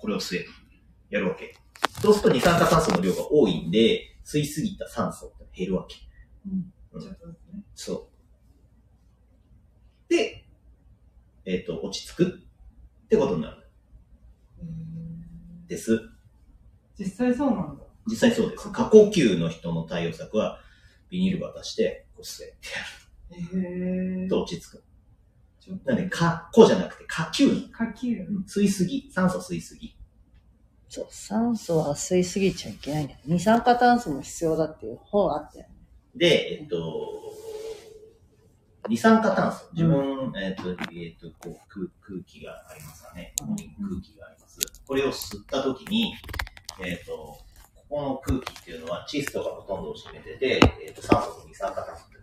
これを吸えと。やるわけ。そうすると二酸化炭素の量が多いんで、吸いすぎた酸素って減るわけ。ちょっとですね。そう。で、えっ、と、落ち着くってことになるんです。実際そうなんだ。実際そうです。過呼吸の人の対応策は、ビニール渡して、こう吸えってやる。と落ち着く。なんで、か、こうじゃなくて、過吸。かきる。吸いすぎ。酸素吸いすぎ。そう、酸素は吸いすぎちゃいけないんだよ。二酸化炭素も必要だっていう本あったよね。で、えっと、二酸化炭素。自分、えっと、えっと、こう空、空気がありますかね。ここに空気があります。これを吸ったときに、えっと、ここの空気っていうのは窒素がほとんどを占めてて、えっと、酸素と二酸化炭素って。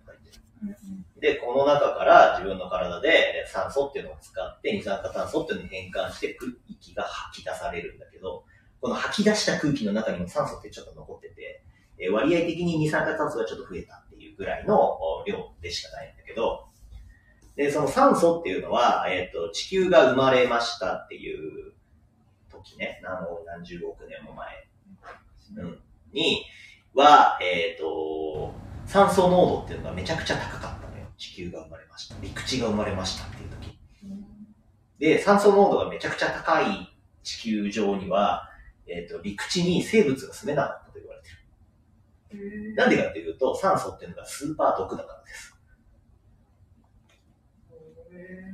で、この中から自分の体でえ酸素っていうのを使って二酸化炭素っていうのに変換して空気が吐き出されるんだけど、この吐き出した空気の中にも酸素ってちょっと残ってて、えー割合的に二酸化炭素がちょっと増えたっていうぐらいのお量でしかないんだけど、で、その酸素っていうのは、えっ、と、地球が生まれましたっていう時ね、何何十億年も前、うん、に、は、えっ、と、酸素濃度っていうのがめちゃくちゃ高かったのよ。地球が生まれました。陸地が生まれましたっていう時。で、酸素濃度がめちゃくちゃ高い地球上には、えっ、と、陸地に生物が住めなかったと言われてる。へなんでかっていうと、酸素っていうのがスーパー毒だからです。え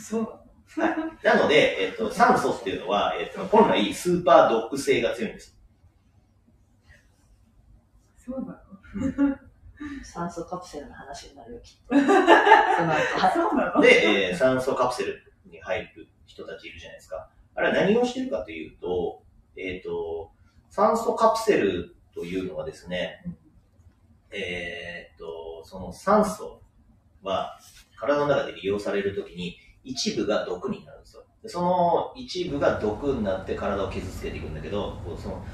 そうなのなので、えっ、と、酸素っていうのは、えっ、と、本来スーパー毒性が強いんです。そうなの酸素カプセルの話になるよ、きっと。その後 そうなの？で、えー酸素カプセルに入る人たちいるじゃないですか。あれは何をしてるかというと、えっ、と、酸素カプセルというのはですね、えっ、と、その酸素は体の中で利用されるときに一部が毒になるんですよ。でその一部が毒になって体を傷つけていくんだけど、その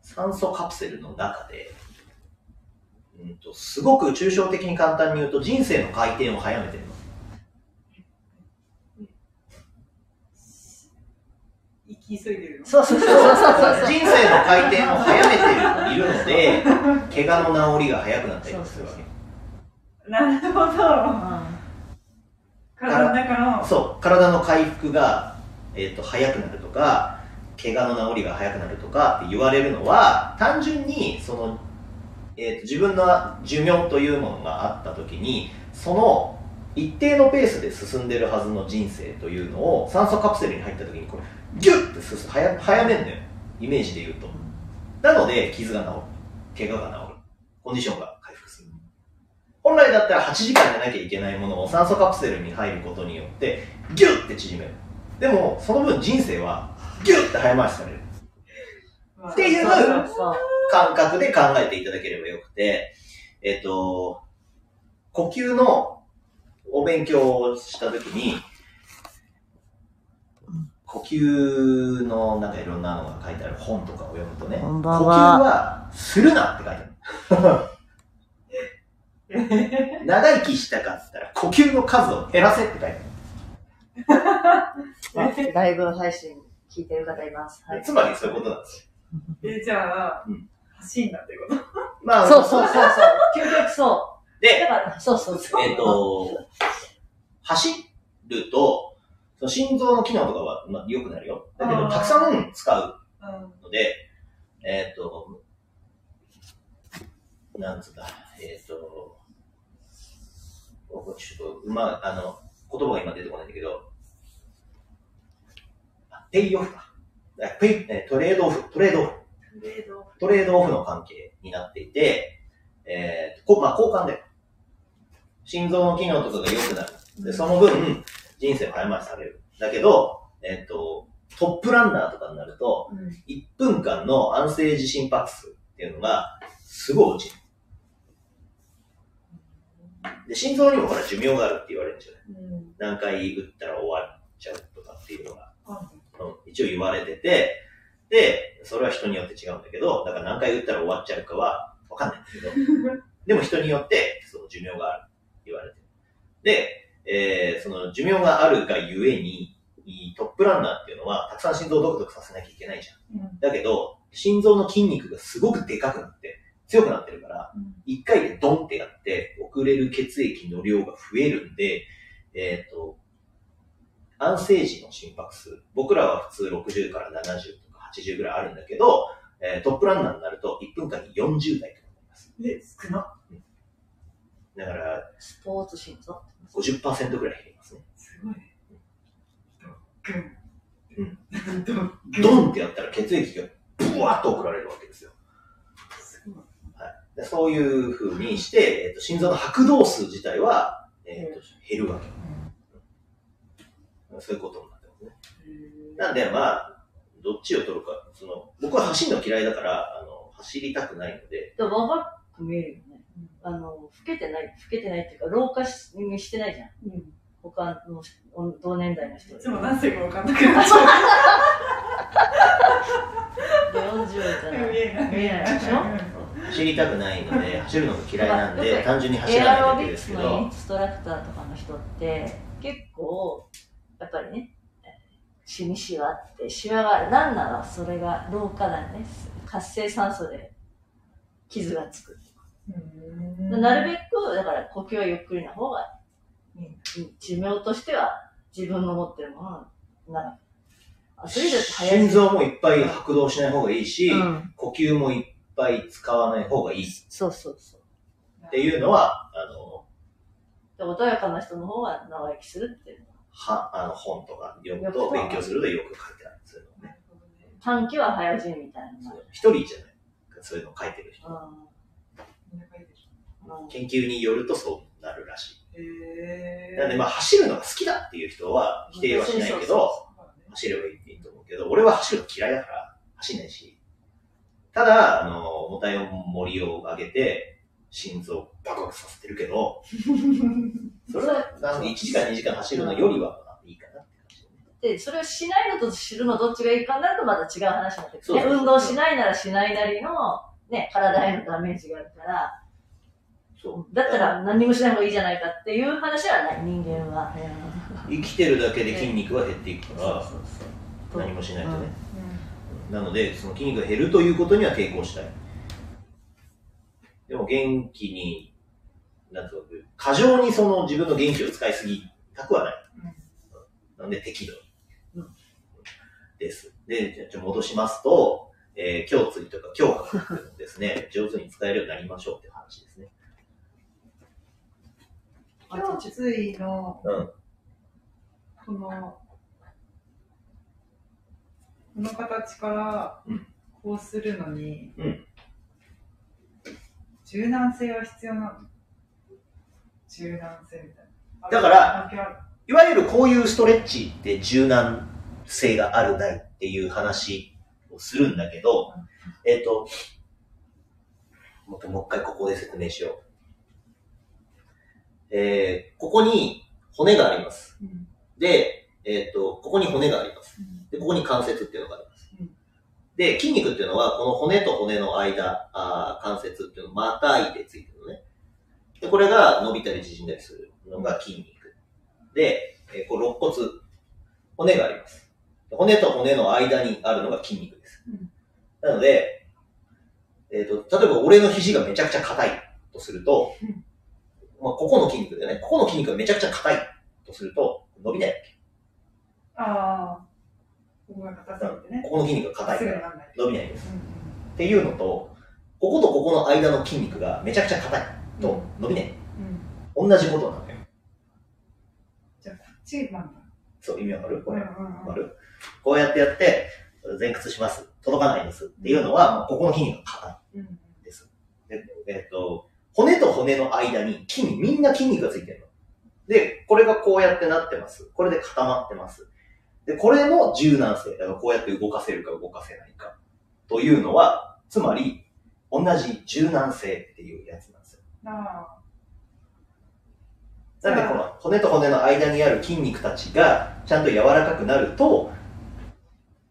酸素カプセルの中で、うんと、すごく抽象的に簡単に言うと人生の回転を早めてるの。生き急いでるの？そうそうそうそうそう人生の回転を早めているので、怪我の治りが早くなったりするわけ。なるほど。体の中の。そう、体の回復が、えっと早くなるとか、怪我の治りが早くなるとかって言われるのは、単純にその、えっと自分の寿命というものがあった時に、その一定のペースで進んでるはずの人生というのを酸素カプセルに入った時にこれギュッて進む。早早めんのよイメージで言うと。なので傷が治る。怪我が治る。コンディションが回復する本来だったら8時間じゃなきゃいけないものを酸素カプセルに入ることによってギュッて縮める。でもその分人生はギュッて早回しされる。っていう。感覚で考えていただければよくて、えっ、と、呼吸のお勉強をしたときに、呼吸のなんかいろんなのが書いてある本とかを読むとね、呼吸は。はするなって書いてある。長生きしたかって言ったら呼吸の数を減らせって書いてあ ライブ配信聞いてる方います。はる。い。つまりそういうことなんですよ。え、じゃあうん、走んなってこと？まあ、そうそうそうそう。究極そう。で、だから、そうそうそう。えっ、と、走ると、その心臓の機能とかは、まあ、良くなるよ。だけど、あーたくさん使ううん。ので、えっ、と、なんつうんだ、えっ、と、僕ちょっと、うまあの、言葉が今出てこないんだけど、あペイオフか。あペイえトレードオフ、トレードオフ。トレード。トレードオフの関係になっていて、えーこまあ、交換で。心臓の機能とかが良くなる。で、その分、人生を早回しされる。だけど、えっ、と、トップランナーとかになると、うん。1分間の安静時心拍数っていうのが、すごい落ちる。で、心臓にもほら寿命があるって言われるんじゃない？うん。何回打ったら終わっちゃう一応言われてて、で、それは人によって違うんだけど、だから何回打ったら終わっちゃうかはわかんないんだけど、でも人によってその寿命がある言われてる。で、えーその寿命があるがゆえに、トッップランナーっていうのは、たくさん心臓をドクドクさせなきゃいけないじゃん。うんだけど、心臓の筋肉がすごくでかくなって、強くなってるから、一回でドンってやって、送れる血液の量が増えるんで、えっ、と、安静時の心拍数、僕らは普通60から70とか80ぐらいあるんだけど、えートップランナーになると1分間に40台とかになります。で、少な。だからスポーツ心臓50%ぐらい減りますね。すごい。うん。ドン。ドンってやったら血液がブワーッと送られるわけですよ。すごい。でそういう風にして、えっと心臓の拍動数自体は、えっと減るわけ。そういうことになってますね。なんで、まあ、どっちを取るか、その、僕は走るの嫌いだから、あの、走りたくないので、でも若く見えるよね。あの、老けてない、老けてないっていうか、老化ししてないじゃん。うん。他の同年代の人いつも何歳か分かんなくなっちゃで40代う。見えない。見えないでしょ？走りたくないので、走るのが嫌いなんで、単純に走エらないだアロビクけですけどスのイン、ストラクターとかの人って、結構、やっぱりね、血にシワって、シワが、ランナーはそれが老化だよね。活性酸素で傷がつく。うんなるべく、だから呼吸はゆっくりな方がいい。うん寿命としては自分の持ってるものが長い。アスリートって早い心臓もいっぱい拍動しない方がいいし、うん。呼吸もいっぱい使わない方がいいっそうそうそう。ていうのは、あの、で穏やかな人の方が長生きするっていうのは。は、あの本とか読むと、勉強するとよく書いてあるんですよね。なるほどね。短期は早死にみたいな一人じゃない。そういうの書いてる人。研究によるとそうなるらしい。へなんで、まあ、走るのが好きだっていう人は否定はしないけど、あ、走ればいいと思うけど、俺は走るの嫌いだから、走んないし。ただ、あの、重たい重りを上げて、心臓バクバクさせてるけど、それは、なんで1時間2時間走るのよりは、まあいいかなって感じ。で、それをしないのと知るのどっちがいいかになるとまた違う話になってくる、ね。運動しないならしないなりの、ね、体へのダメージがあるから、そう。だったら何にもしない方がいいじゃないかっていう話はない、人間は。生きてるだけで筋肉は減っていくから、何もしないとね。うなので、その筋肉が減るということには抵抗したい。でも元気に、なんとなく、過剰にその自分の元気を使いすぎたくはない。なんで適度に。うんです。で、じゃ戻しますと、えー、胸椎とか胸郭をですね、上手に使えるようになりましょうっていう話ですね。胸椎の、うんこの、この形からうん、こうするのに、うん柔軟性は必要なの柔軟性みたいな。だからいわゆるこういうストレッチって柔軟性があるないっていう話をするんだけど、えっ、と、もっともう一回ここで説明しよう。えー、ここに骨があります。うんで、えっ、と、ここに骨があります。うんで、ここに関節っていうのがあります。うんで、筋肉っていうのは、この骨と骨の間、あー関節っていうのをまたいでついてるのね。で、これが伸びたり縮んだりするのが筋肉。で、えーこう肋骨、骨があります。骨と骨の間にあるのが筋肉です。うんなので、えっ、と、例えば俺の肘がめちゃくちゃ硬いとすると、うんまあ、ここの筋肉でね、ここの筋肉がめちゃくちゃ硬いとすると、伸びないわけ。ああ、ここが硬すぎてね。ここの筋肉が硬いすから。伸びないです。うんっていうのと、こことここの間の筋肉がめちゃくちゃ硬いと伸びない。うんうん同じことなのよ。じゃあ、こっちなんだ。そう、意味わかる？これ。わかる？こうやってやって、前屈します。届かないです。っていうのは、ここの筋肉が硬うんいです。でえっと、骨と骨の間に筋肉、みんな筋肉がついてるの。で、これがこうやってなってます。これで固まってます。で、これの柔軟性。だからこうやって動かせるか動かせないか。というのは、つまり、同じ柔軟性っていうやつなん。あなんでこの骨と骨の間にある筋肉たちがちゃんと柔らかくなると、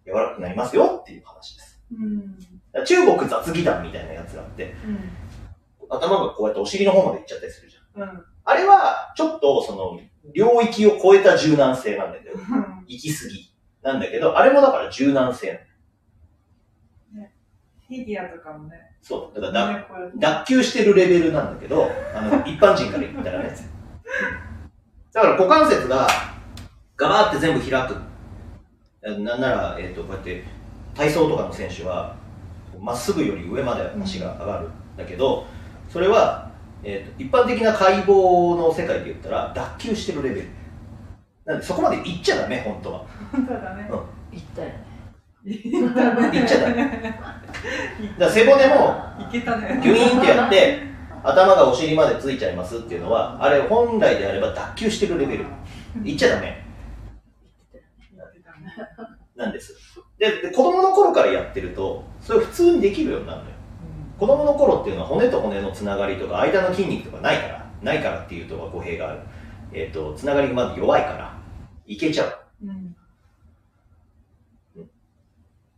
柔らかくなりますよっていう話です。ーうん。中国雑技団みたいなやつがあって、頭がこうやってお尻の方まで行っちゃったりするじゃん。うん。うん。あれは、ちょっとその、領域を超えた柔軟性なんだけど、行き過ぎ。なんだけど、あれもだから柔軟性。フィギュアとかもね。そう。だからだね脱臼してるレベルなんだけど、あの、一般人から言ったらね。だから股関節がガバーって全部開く。なんなら、えっ、と、こうやって体操とかの選手は、まっすぐより上まで足が上がるんだけど、それは、えーと一般的な解剖の世界で言ったら脱臼してるレベル。なんでそこまで行っちゃダメ、本当は。本当だね。言ったよね。行ったね。行っちゃダメ。だ背骨もいけたね。ギュイーンってやって、頭がお尻までついちゃいますっていうのは、あれ本来であれば脱臼してるレベル。行っちゃダメなんです。で、で子供の頃からやってると、それ普通にできるようになるのよ。子供の頃っていうのは骨と骨のつながりとか間の筋肉とかないから、ないからっていうと語弊がある。えっ、と、つながりがまず弱いから、いけちゃう。うん。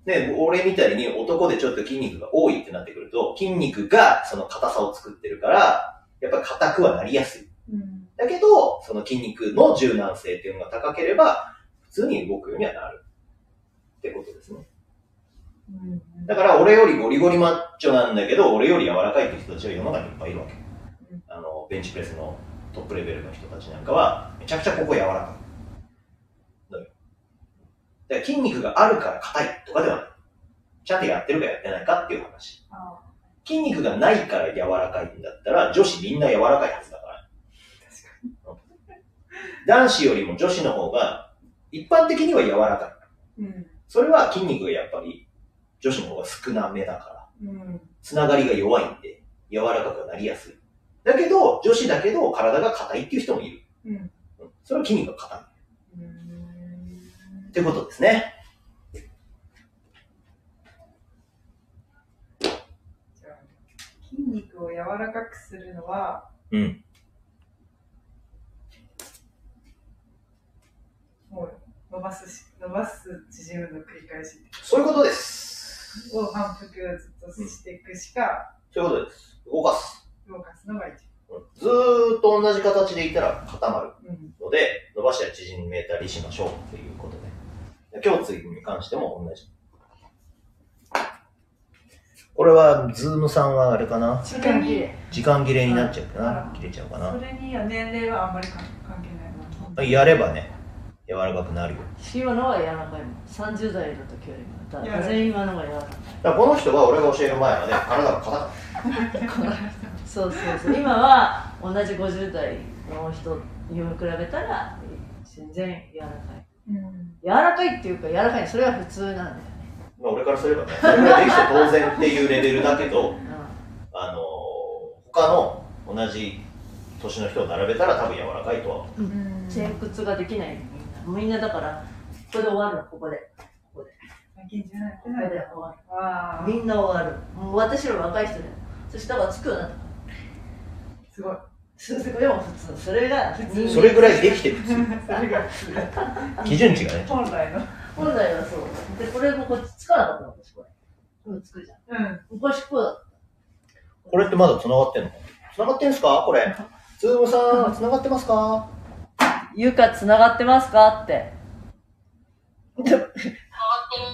で、俺みたいに男でちょっと筋肉が多いってなってくると、筋肉がその硬さを作ってるから、やっぱり硬くはなりやすい。うん。だけど、その筋肉の柔軟性っていうのが高ければ、普通に動くようにはなる。ってことですね。うん。だから、俺よりゴリゴリマッチョなんだけど、俺より柔らかいって人たちは世の中にいっぱいいるわけうん。あの、ベンチプレスのトップレベルの人たちなんかは、めちゃくちゃここ柔らかい。だから筋肉があるから硬いとかではない。ちゃんとやってるかやってないかっていう話。あ筋肉がないから柔らかいんだったら、女子みんな柔らかいはずだから。男子よりも女子の方が、一般的には柔らかい。うん。それは筋肉がやっぱり女子の方が少なめだから、うん。つながりが弱いんで、柔らかくなりやすい。だけど、女子だけど体が硬いっていう人もいる。うん。うんそれは筋肉が硬い。うんってことですね。筋肉を柔らかくするのは、うん。もう伸ばすし、伸ばす、縮むの繰り返しそういうことです。を反復ずっとしていくしか、そういうことです。動かす。動かすのが一うんずーっと同じ形でいたら固まる番。うん。ので、伸ばしたり縮めたりしましょうっていうことで。胸椎に関しても同じ。これは、ズームさんはあれかな？時間切れ。時間切れになっちゃうかあな切れちゃうかな？それには年齢はあんまり関関係ないな。やればね、柔らかくなるよ。今のは柔らかいもん。30代の時よりも。だから全員今のが柔らかい。だからこの人は俺が教える前はね、体が硬かっ そうそうそう。今は同じ50代の人に比べたら全然柔らかい。うん。柔らかいっていうか柔らかいそれは普通なんだよね。た。まあ俺からすればね、それができて当然っていうレベルだけど、うあのー他の同じ年の人を並べたら多分柔らかいとは思う。うん屈ができないみんな。みんなだからここで終わるのここで。ここで。最近じゃない。ここで終わる。みんな終わる。もう私ら若い人だよ。そしてだからつくようになったから。すごい。それでも普通。それが普通。それぐらいできてる。基準値がね。本来の。本来はそう。で、これもこっちつかなかったの私これ。今つくじゃん。うん。昔こうだっこれってまだ繋がってんの？繋がってんすか？これ。ズームさん、繋がってますか？た。ゆかつながってますか？って。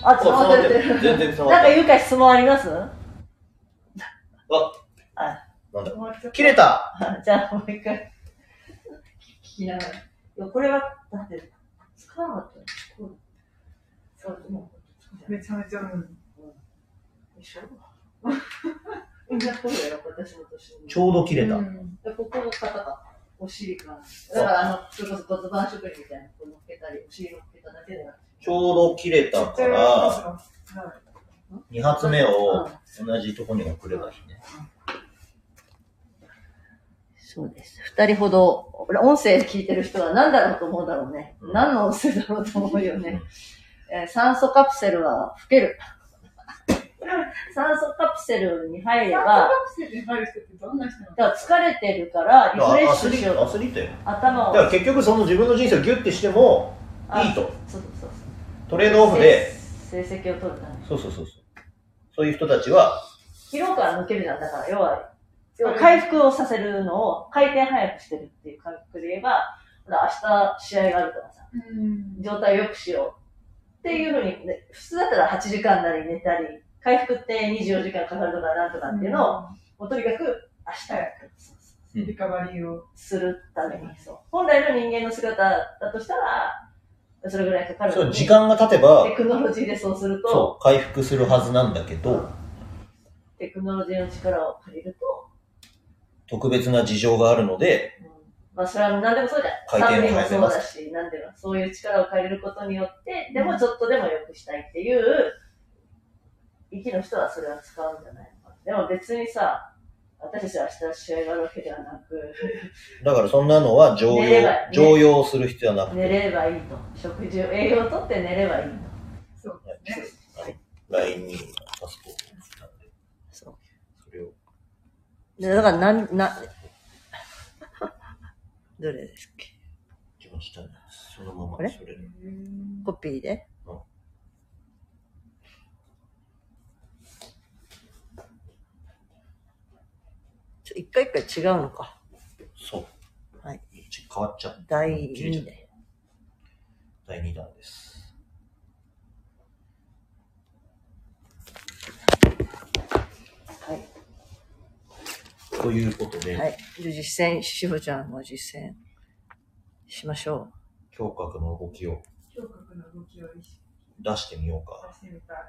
あ、つながってる。全然繋なんかがってる。ゆか質問あります？あ、あ、なんだ。終わっちゃった切れた じゃあもう一回。聞きながら。いや、これは、だって、つかなかったよ。こうそう、もう。めちゃめちゃ、うん。一緒みんなこうだよ、私の年に。ちょうど切れた。うんでここが硬かった。お尻が。だから、あの、それこそ骨盤職人みたいな、こう乗っけたり、お尻乗っけただけで。ちょうど切れたから、はい2発目をうん同じとこに送ればいいね。そうです。二人ほど、音声聞いてる人は何だろうと思うだろうね。うん何の音声だろうと思うよね。えー酸素カプセルは吹ける。酸素カプセルに入れカば、プセルに入る人ってどんな人なの？だから疲れてるから、リフレッアスリート、シュしよう。アスリートよ。頭を。だから結局その自分の人生をギュッてしてもあいいと。そうそうそう。トレードオフで、成成績を取るために。そうそうそうそう。そういう人たちは、疲労感抜けるじゃん。だから、要は回復をさせるのを回転早くしてるっていう感覚で言えば、明日試合があるからさ、うん。状態を良くしよう。っていうふうに、ね、普通だったら8時間なり寝たり、回復って24時間かかるとかなんとかっていうのを、もうとにかく明日やる。うんリカバリーを。するために、そう。本来の人間の姿だとしたら、それぐらいかかるそう、のに時間が経てばテ、クノロジーでそうすると、そう、回復するはずなんだけど、テクノロジーの力を借りると、特別な事情があるので、うんまあそれは何でもそうじゃん。サもそうだし、何でもそういう力を借りることによって、でもちょっとでも良くしたいっていう、息の人はそれは使うんじゃないのかな。でも別にさ、私たちは明日試合があるわけではなく、だからそんなのは常用、常用する必要はなく寝て、ればいいと。食事を、栄養をとって寝ればいいと。そうですね。LINE にパスポートなんで、そう。それを、でだから、なん、な、どれですっけ？一番下に、そのままこれ？それで。コピーで？うんちょ一回一回違うのか。そう。はい。ち変わっちゃった。第切れちゃ2ったで。第2弾です。ということで、はい。じゃあ実践、しほちゃんも実践しましょ胸郭の動きを胸郭の動きを出してみようか。してみたい。